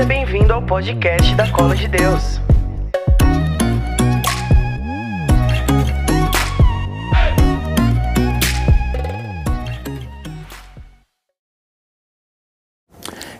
Seja bem-vindo ao podcast da Cola de Deus.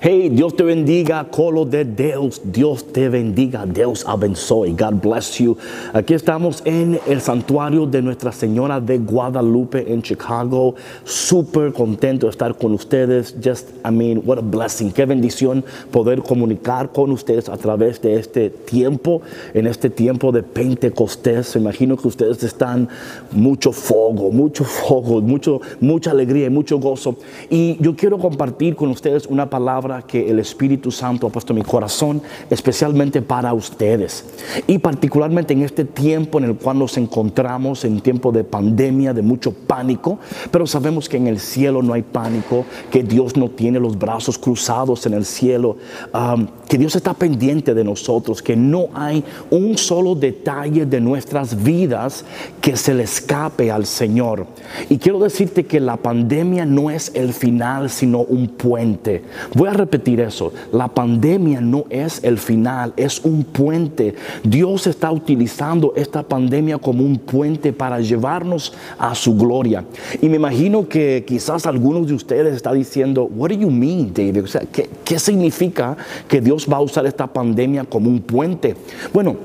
Hey, Dios te bendiga, colo de Dios, Dios te bendiga, Dios abençoe, God bless you. Aquí estamos en el santuario de Nuestra Señora de Guadalupe en Chicago. Súper contento de estar con ustedes. Just, I mean, what a blessing, qué bendición poder comunicar con ustedes a través de este tiempo, en este tiempo de Pentecostés. Imagino que ustedes están mucho fuego, mucho fuego, mucho, mucha alegría y mucho gozo. Y yo quiero compartir con ustedes una palabra que el Espíritu Santo ha puesto en mi corazón, especialmente para ustedes. Y particularmente en este tiempo en el cual nos encontramos, en tiempo de pandemia, de mucho pánico, pero sabemos que en el cielo no hay pánico, que Dios no tiene los brazos cruzados en el cielo, um, que Dios está pendiente de nosotros, que no hay un solo detalle de nuestras vidas que se le escape al Señor. Y quiero decirte que la pandemia no es el final, sino un puente. Voy a repetir eso. La pandemia no es el final, es un puente. Dios está utilizando esta pandemia como un puente para llevarnos a su gloria. Y me imagino que quizás algunos de ustedes están diciendo, what do you mean, David? O sea, ¿qué, qué significa que Dios va a usar esta pandemia como un puente? Bueno,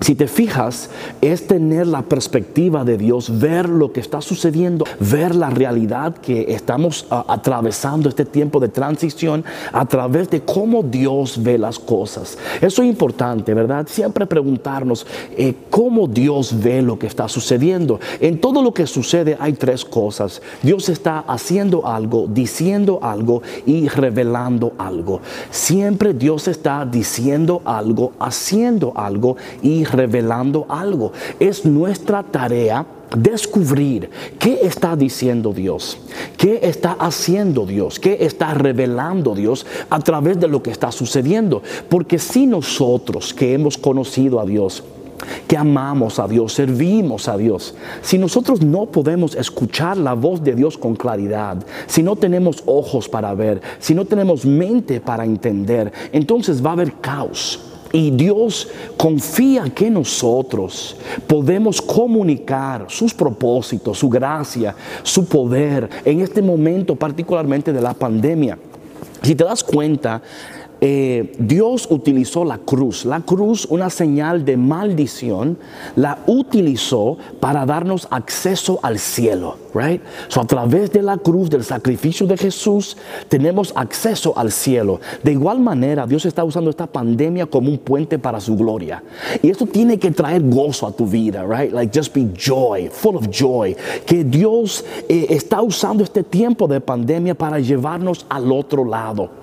si te fijas, es tener la perspectiva de Dios, ver lo que está sucediendo, ver la realidad que estamos atravesando este tiempo de transición a través de cómo Dios ve las cosas. Eso es importante, ¿verdad? Siempre preguntarnos eh, cómo Dios ve lo que está sucediendo. En todo lo que sucede hay tres cosas. Dios está haciendo algo, diciendo algo y revelando algo. Siempre Dios está diciendo algo, haciendo algo y revelando algo. Es nuestra tarea descubrir qué está diciendo Dios, qué está haciendo Dios, qué está revelando Dios a través de lo que está sucediendo. Porque si nosotros que hemos conocido a Dios, que amamos a Dios, servimos a Dios. Si nosotros no podemos escuchar la voz de Dios con claridad, si no tenemos ojos para ver, si no tenemos mente para entender, entonces va a haber caos. Y Dios confía que nosotros podemos comunicar sus propósitos, su gracia, su poder en este momento particularmente de la pandemia. Si te das cuenta, eh, Dios utilizó la cruz, la cruz, una señal de maldición, la utilizó para darnos acceso al cielo, right? So a través de la cruz, del sacrificio de Jesús, tenemos acceso al cielo. De igual manera, Dios está usando esta pandemia como un puente para su gloria. Y esto tiene que traer gozo a tu vida, right? Like just be joy, full of joy. Que Dios eh, está usando este tiempo de pandemia para llevarnos al otro lado.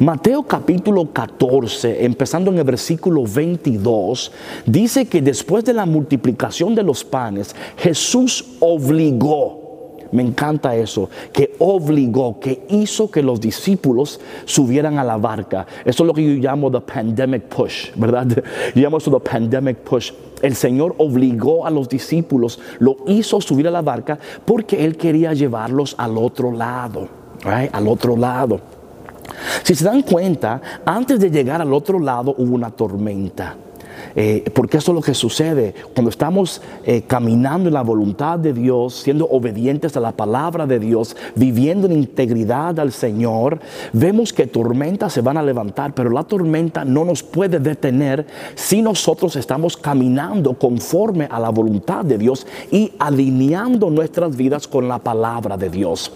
Mateo capítulo 14, empezando en el versículo 22, dice que después de la multiplicación de los panes, Jesús obligó, me encanta eso, que obligó, que hizo que los discípulos subieran a la barca. Eso es lo que yo llamo the pandemic push, ¿verdad? Yo llamo eso the pandemic push. El Señor obligó a los discípulos, lo hizo subir a la barca porque Él quería llevarlos al otro lado, right? al otro lado. Si se dan cuenta, antes de llegar al otro lado hubo una tormenta. Eh, porque eso es lo que sucede cuando estamos eh, caminando en la voluntad de Dios, siendo obedientes a la palabra de Dios, viviendo en integridad al Señor, vemos que tormentas se van a levantar, pero la tormenta no nos puede detener si nosotros estamos caminando conforme a la voluntad de Dios y alineando nuestras vidas con la palabra de Dios.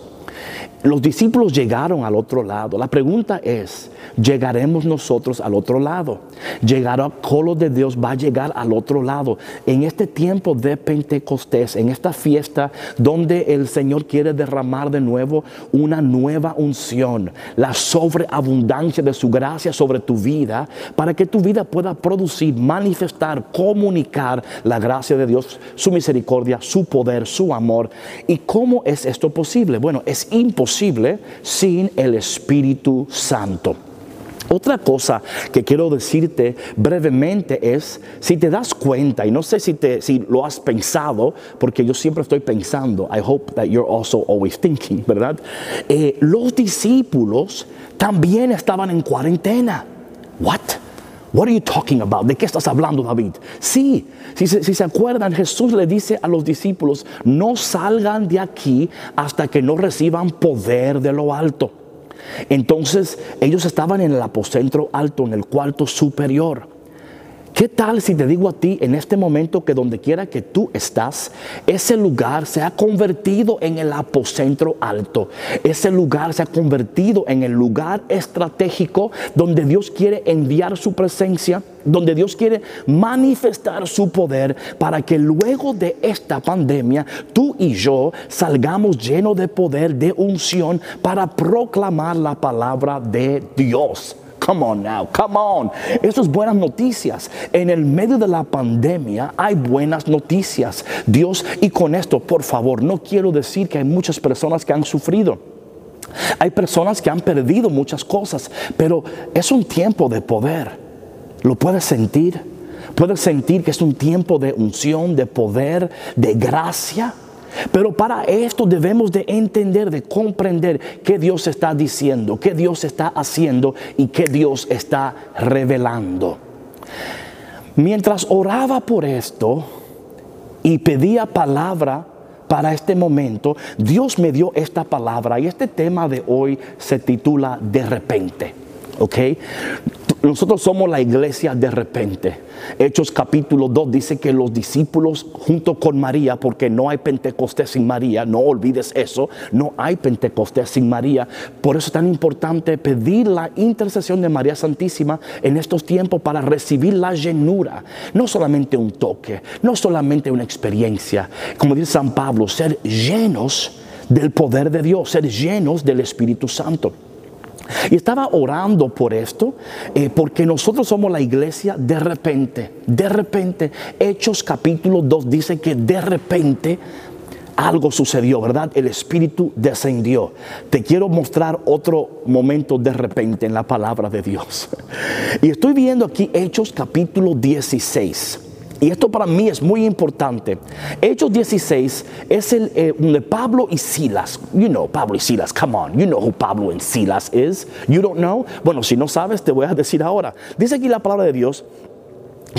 Los discípulos llegaron al otro lado. La pregunta es, ¿llegaremos nosotros al otro lado? Llegar al colo de Dios va a llegar al otro lado. En este tiempo de Pentecostés, en esta fiesta donde el Señor quiere derramar de nuevo una nueva unción, la sobreabundancia de su gracia sobre tu vida, para que tu vida pueda producir, manifestar, comunicar la gracia de Dios, su misericordia, su poder, su amor. ¿Y cómo es esto posible? Bueno, es imposible sin el Espíritu Santo. Otra cosa que quiero decirte brevemente es, si te das cuenta, y no sé si, te, si lo has pensado, porque yo siempre estoy pensando, I hope that you're also always thinking, ¿verdad? Eh, los discípulos también estaban en cuarentena. What? What are you talking about? ¿De qué estás hablando, David? Sí, si se, acuerdan, Jesús le dice a los discípulos, no salgan de aquí hasta que no reciban poder de lo alto. Entonces ellos estaban en el aposento alto, en el cuarto superior. ¿Qué tal si te digo a ti en este momento que donde quiera que tú estás, ese lugar se ha convertido en el apocentro alto? Ese lugar se ha convertido en el lugar estratégico donde Dios quiere enviar su presencia, donde Dios quiere manifestar su poder para que luego de esta pandemia tú y yo salgamos llenos de poder, de unción para proclamar la palabra de Dios. Come on now, come on. Eso es buenas noticias. En el medio de la pandemia hay buenas noticias. Dios, y con esto, por favor, no quiero decir que hay muchas personas que han sufrido. Hay personas que han perdido muchas cosas, pero es un tiempo de poder. ¿Lo puedes sentir? ¿Puedes sentir que es un tiempo de unción, de poder, de gracia? Pero para esto debemos de entender, de comprender qué Dios está diciendo, qué Dios está haciendo y qué Dios está revelando. Mientras oraba por esto y pedía palabra para este momento, Dios me dio esta palabra y este tema de hoy se titula de repente. ¿Ok? Nosotros somos la iglesia de repente. Hechos capítulo 2 dice que los discípulos junto con María, porque no hay Pentecostés sin María, no olvides eso, no hay Pentecostés sin María. Por eso es tan importante pedir la intercesión de María Santísima en estos tiempos para recibir la llenura. No solamente un toque, no solamente una experiencia. Como dice San Pablo, ser llenos del poder de Dios, ser llenos del Espíritu Santo. Y estaba orando por esto, eh, porque nosotros somos la iglesia de repente, de repente, Hechos capítulo 2 dice que de repente algo sucedió, ¿verdad? El Espíritu descendió. Te quiero mostrar otro momento de repente en la palabra de Dios. Y estoy viendo aquí Hechos capítulo 16. Y esto para mí es muy importante. Hechos 16 es el eh, de Pablo y Silas. You know Pablo y Silas, come on. You know who Pablo and Silas is. You don't know? Bueno, si no sabes, te voy a decir ahora. Dice aquí la palabra de Dios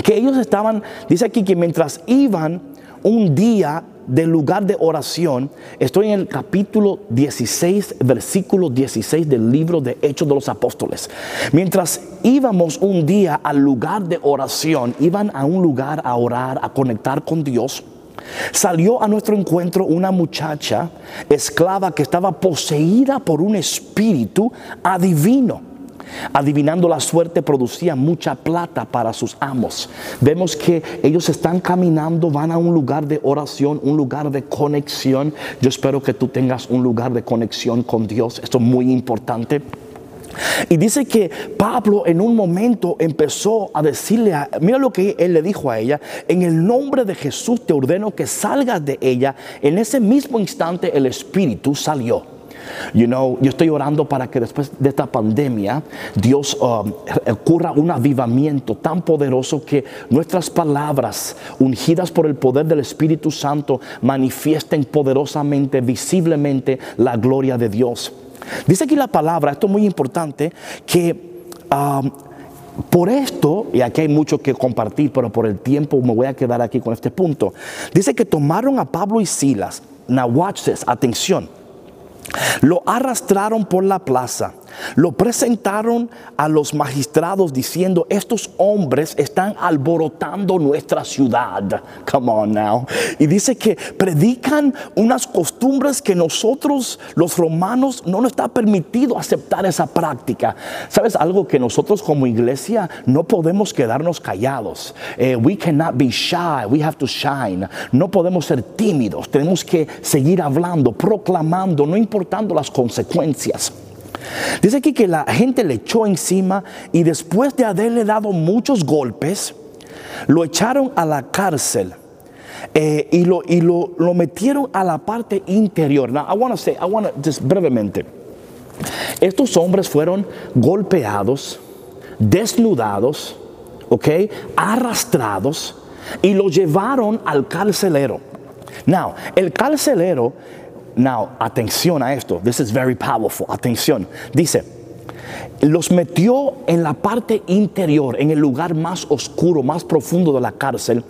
que ellos estaban, dice aquí que mientras iban un día del lugar de oración, estoy en el capítulo 16, versículo 16 del libro de Hechos de los Apóstoles. Mientras íbamos un día al lugar de oración, iban a un lugar a orar, a conectar con Dios. Salió a nuestro encuentro una muchacha esclava que estaba poseída por un espíritu adivino Adivinando la suerte producía mucha plata para sus amos. Vemos que ellos están caminando, van a un lugar de oración, un lugar de conexión. Yo espero que tú tengas un lugar de conexión con Dios. Esto es muy importante. Y dice que Pablo en un momento empezó a decirle, a, mira lo que él le dijo a ella, en el nombre de Jesús te ordeno que salgas de ella. En ese mismo instante el Espíritu salió. You know, yo estoy orando para que después de esta pandemia Dios um, ocurra un avivamiento tan poderoso que nuestras palabras, ungidas por el poder del Espíritu Santo, manifiesten poderosamente, visiblemente la gloria de Dios. Dice aquí la palabra, esto es muy importante, que um, por esto, y aquí hay mucho que compartir, pero por el tiempo me voy a quedar aquí con este punto. Dice que tomaron a Pablo y Silas. Now watch this, atención. Lo arrastraron por la plaza lo presentaron a los magistrados diciendo, estos hombres están alborotando nuestra ciudad. Come on now. Y dice que predican unas costumbres que nosotros los romanos no nos está permitido aceptar esa práctica. ¿Sabes algo que nosotros como iglesia no podemos quedarnos callados? Eh, we cannot be shy, we have to shine. No podemos ser tímidos, tenemos que seguir hablando, proclamando, no importando las consecuencias. Dice aquí que la gente le echó encima y después de haberle dado muchos golpes, lo echaron a la cárcel. Eh, y, lo, y lo, lo, metieron a la parte interior. Now, I want to say, I want to just brevemente. Estos hombres fueron golpeados, desnudados, ok, arrastrados y lo llevaron al carcelero. Now, el carcelero Now, atención a esto. This is very powerful. Atención. Dice, los metió en la parte interior, en el lugar más oscuro, más profundo de la cárcel,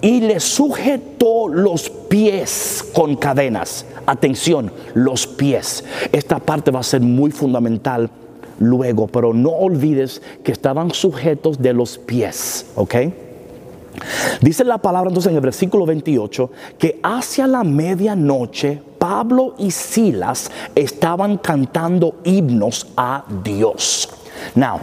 y le sujetó los pies con cadenas. Atención, los pies. Esta parte va a ser muy fundamental luego, pero no olvides que estaban sujetos de los pies, ¿ok? Dice la palabra entonces en el versículo 28 que hacia la medianoche Pablo y Silas estaban cantando himnos a Dios. Now,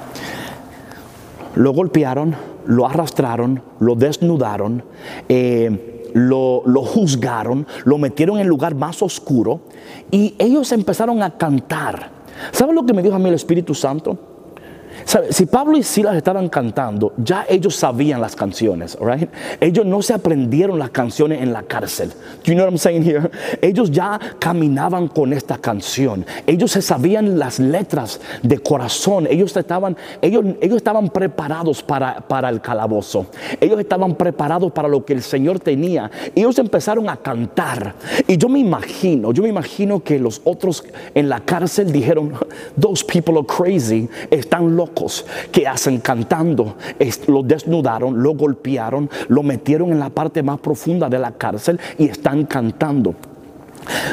lo golpearon, lo arrastraron, lo desnudaron, eh, lo, lo juzgaron, lo metieron en el lugar más oscuro y ellos empezaron a cantar. ¿Saben lo que me dijo a mí el Espíritu Santo? ¿Sabe? Si Pablo y Silas estaban cantando, ya ellos sabían las canciones, right? Ellos no se aprendieron las canciones en la cárcel. Do you know what I'm saying here? Ellos ya caminaban con esta canción. Ellos se sabían las letras de corazón. Ellos estaban, ellos, ellos estaban preparados para, para el calabozo. Ellos estaban preparados para lo que el Señor tenía. Ellos empezaron a cantar. Y yo me imagino, yo me imagino que los otros en la cárcel dijeron, those people are crazy, están locos que hacen cantando. Lo desnudaron, lo golpearon, lo metieron en la parte más profunda de la cárcel y están cantando.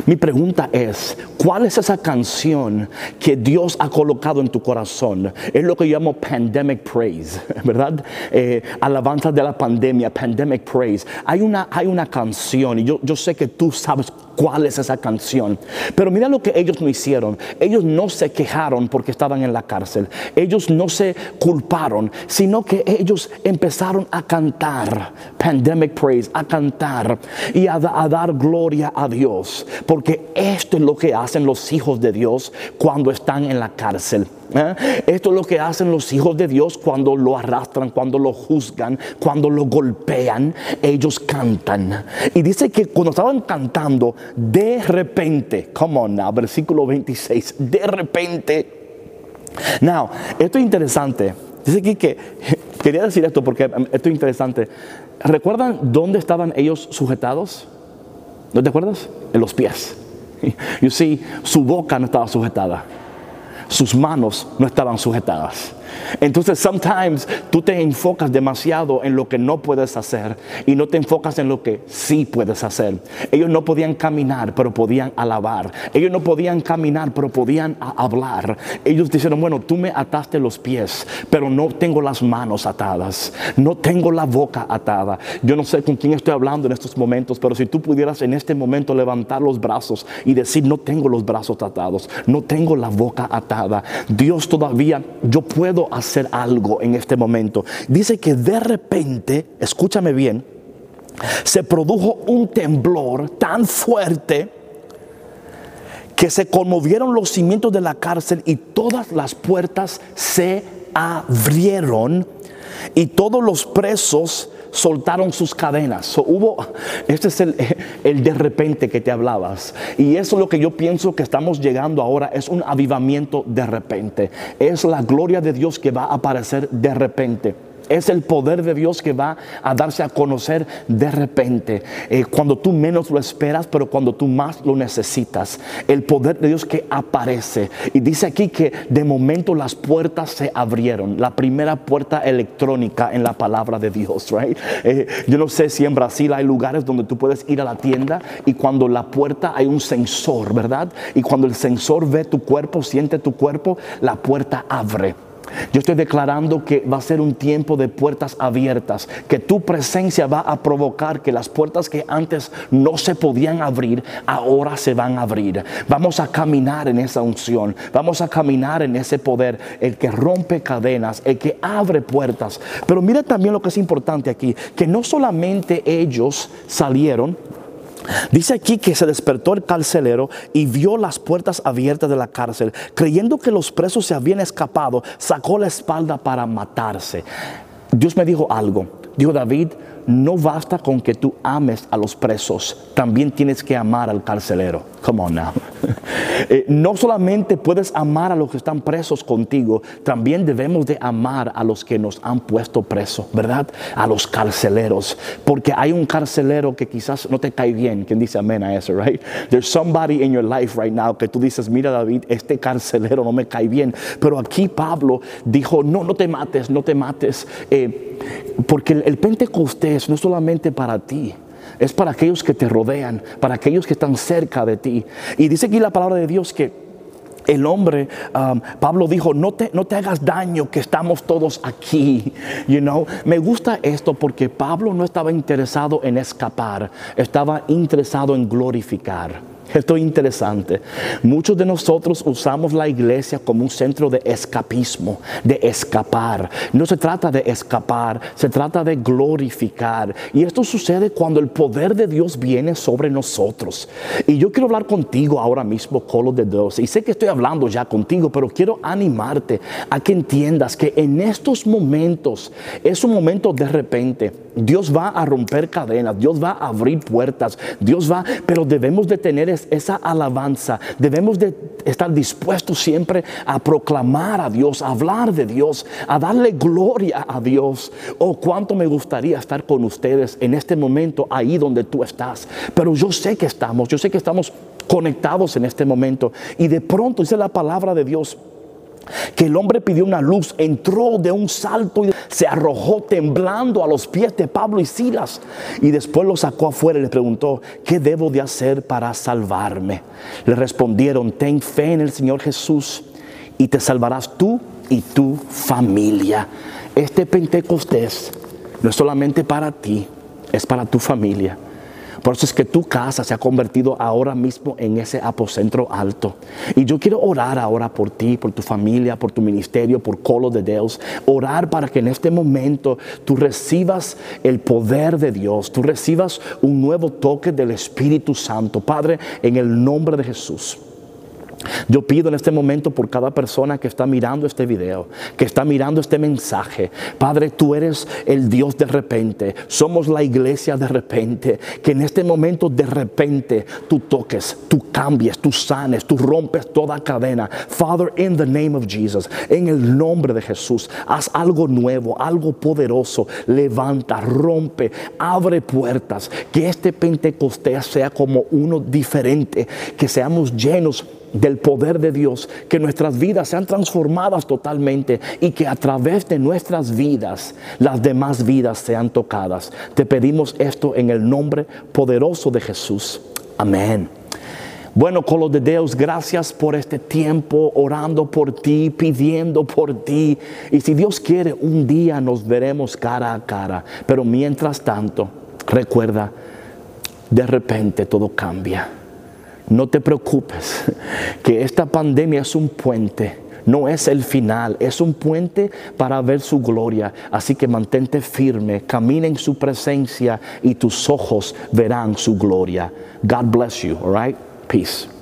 Mi pregunta es, ¿cuál es esa canción que Dios ha colocado en tu corazón? Es lo que llamo pandemic praise, ¿verdad? Eh, alabanza de la pandemia, pandemic praise. Hay una, hay una canción y yo, yo sé que tú sabes cuál es esa canción. Pero mira lo que ellos no hicieron. Ellos no se quejaron porque estaban en la cárcel. Ellos no se culparon, sino que ellos empezaron a cantar, pandemic praise, a cantar y a, a dar gloria a Dios. Porque esto es lo que hacen los hijos de Dios cuando están en la cárcel. ¿Eh? Esto es lo que hacen los hijos de Dios cuando lo arrastran, cuando lo juzgan, cuando lo golpean. Ellos cantan. Y dice que cuando estaban cantando, de repente, come on now, versículo 26, de repente. Now, esto es interesante. Dice aquí que, quería decir esto porque esto es interesante. ¿Recuerdan dónde estaban ellos sujetados? ¿No te acuerdas? En los pies. You see, su boca no estaba sujetada sus manos no estaban sujetadas. Entonces, sometimes tú te enfocas demasiado en lo que no puedes hacer y no te enfocas en lo que sí puedes hacer. Ellos no podían caminar, pero podían alabar. Ellos no podían caminar, pero podían hablar. Ellos dijeron, bueno, tú me ataste los pies, pero no tengo las manos atadas. No tengo la boca atada. Yo no sé con quién estoy hablando en estos momentos, pero si tú pudieras en este momento levantar los brazos y decir, no tengo los brazos atados, no tengo la boca atada. Dios todavía, yo puedo hacer algo en este momento. Dice que de repente, escúchame bien, se produjo un temblor tan fuerte que se conmovieron los cimientos de la cárcel y todas las puertas se abrieron y todos los presos soltaron sus cadenas. hubo, este es el, el, de repente que te hablabas. Y eso es lo que yo pienso que estamos llegando ahora, es un avivamiento de repente. Es la gloria de Dios que va a aparecer de repente. Es el poder de Dios que va a darse a conocer de repente, eh, cuando tú menos lo esperas, pero cuando tú más lo necesitas. El poder de Dios que aparece. Y dice aquí que de momento las puertas se abrieron. La primera puerta electrónica en la palabra de Dios, right? Eh, yo no sé si en Brasil hay lugares donde tú puedes ir a la tienda y cuando la puerta hay un sensor, ¿verdad? Y cuando el sensor ve tu cuerpo, siente tu cuerpo, la puerta abre. Yo estoy declarando que va a ser un tiempo de puertas abiertas, que tu presencia va a provocar que las puertas que antes no se podían abrir, ahora se van a abrir. Vamos a caminar en esa unción, vamos a caminar en ese poder, el que rompe cadenas, el que abre puertas. Pero mira también lo que es importante aquí, que no solamente ellos salieron, Dice aquí que se despertó el carcelero y vio las puertas abiertas de la cárcel. Creyendo que los presos se habían escapado, sacó la espalda para matarse. Dios me dijo algo. Dijo David, no basta con que tú ames a los presos, también tienes que amar al carcelero. Come on now. Eh, no solamente puedes amar a los que están presos contigo, también debemos de amar a los que nos han puesto preso, ¿verdad? A los carceleros, porque hay un carcelero que quizás no te cae bien. ¿Quién dice amén a eso, right? There's somebody in your life right now que tú dices, mira David, este carcelero no me cae bien. Pero aquí Pablo dijo, no, no te mates, no te mates, eh, porque el, Pentecostés no es solamente para ti es para aquellos que te rodean, para aquellos que están cerca de ti. Y dice aquí la palabra de Dios que el hombre, um, Pablo dijo, no te, no te hagas daño, que estamos todos aquí. You know, me gusta esto porque Pablo no estaba interesado en escapar, estaba interesado en glorificar. Esto es interesante. Muchos de nosotros usamos la iglesia como un centro de escapismo, de escapar. No se trata de escapar, se trata de glorificar. Y esto sucede cuando el poder de Dios viene sobre nosotros. Y yo quiero hablar contigo ahora mismo, Colo de Dios. Y sé que estoy hablando ya contigo, pero quiero animarte a que entiendas que en estos momentos es un momento de repente Dios va a romper cadenas, Dios va a abrir puertas, Dios va, pero debemos de tener esa alabanza, debemos de estar dispuestos siempre a proclamar a Dios, a hablar de Dios, a darle gloria a Dios. Oh, cuánto me gustaría estar con ustedes en este momento, ahí donde tú estás. Pero yo sé que estamos, yo sé que estamos conectados en este momento. Y de pronto dice la palabra de Dios que el hombre pidió una luz, entró de un salto y se arrojó temblando a los pies de Pablo y Silas. Y después lo sacó afuera y le preguntó, ¿qué debo de hacer para salvarme? Le respondieron, ten fe en el Señor Jesús y te salvarás tú y tu familia. Este Pentecostés no es solamente para ti, es para tu familia. Por eso es que tu casa se ha convertido ahora mismo en ese apocentro alto. Y yo quiero orar ahora por ti, por tu familia, por tu ministerio, por Colo de Dios. Orar para que en este momento tú recibas el poder de Dios, tú recibas un nuevo toque del Espíritu Santo. Padre, en el nombre de Jesús. Yo pido en este momento por cada persona que está mirando este video, que está mirando este mensaje. Padre, tú eres el Dios de repente. Somos la iglesia de repente. Que en este momento de repente tú toques, tú cambies, tú sanes, tú rompes toda cadena. Father, in the name of Jesus, en el nombre de Jesús, haz algo nuevo, algo poderoso. Levanta, rompe, abre puertas. Que este Pentecostés sea como uno diferente. Que seamos llenos del poder de Dios, que nuestras vidas sean transformadas totalmente y que a través de nuestras vidas las demás vidas sean tocadas. Te pedimos esto en el nombre poderoso de Jesús. Amén. Bueno, Colo de Dios, gracias por este tiempo orando por ti, pidiendo por ti. Y si Dios quiere, un día nos veremos cara a cara. Pero mientras tanto, recuerda, de repente todo cambia. No te preocupes, que esta pandemia es un puente, no es el final, es un puente para ver su gloria. Así que mantente firme, camina en su presencia y tus ojos verán su gloria. God bless you, all right? Peace.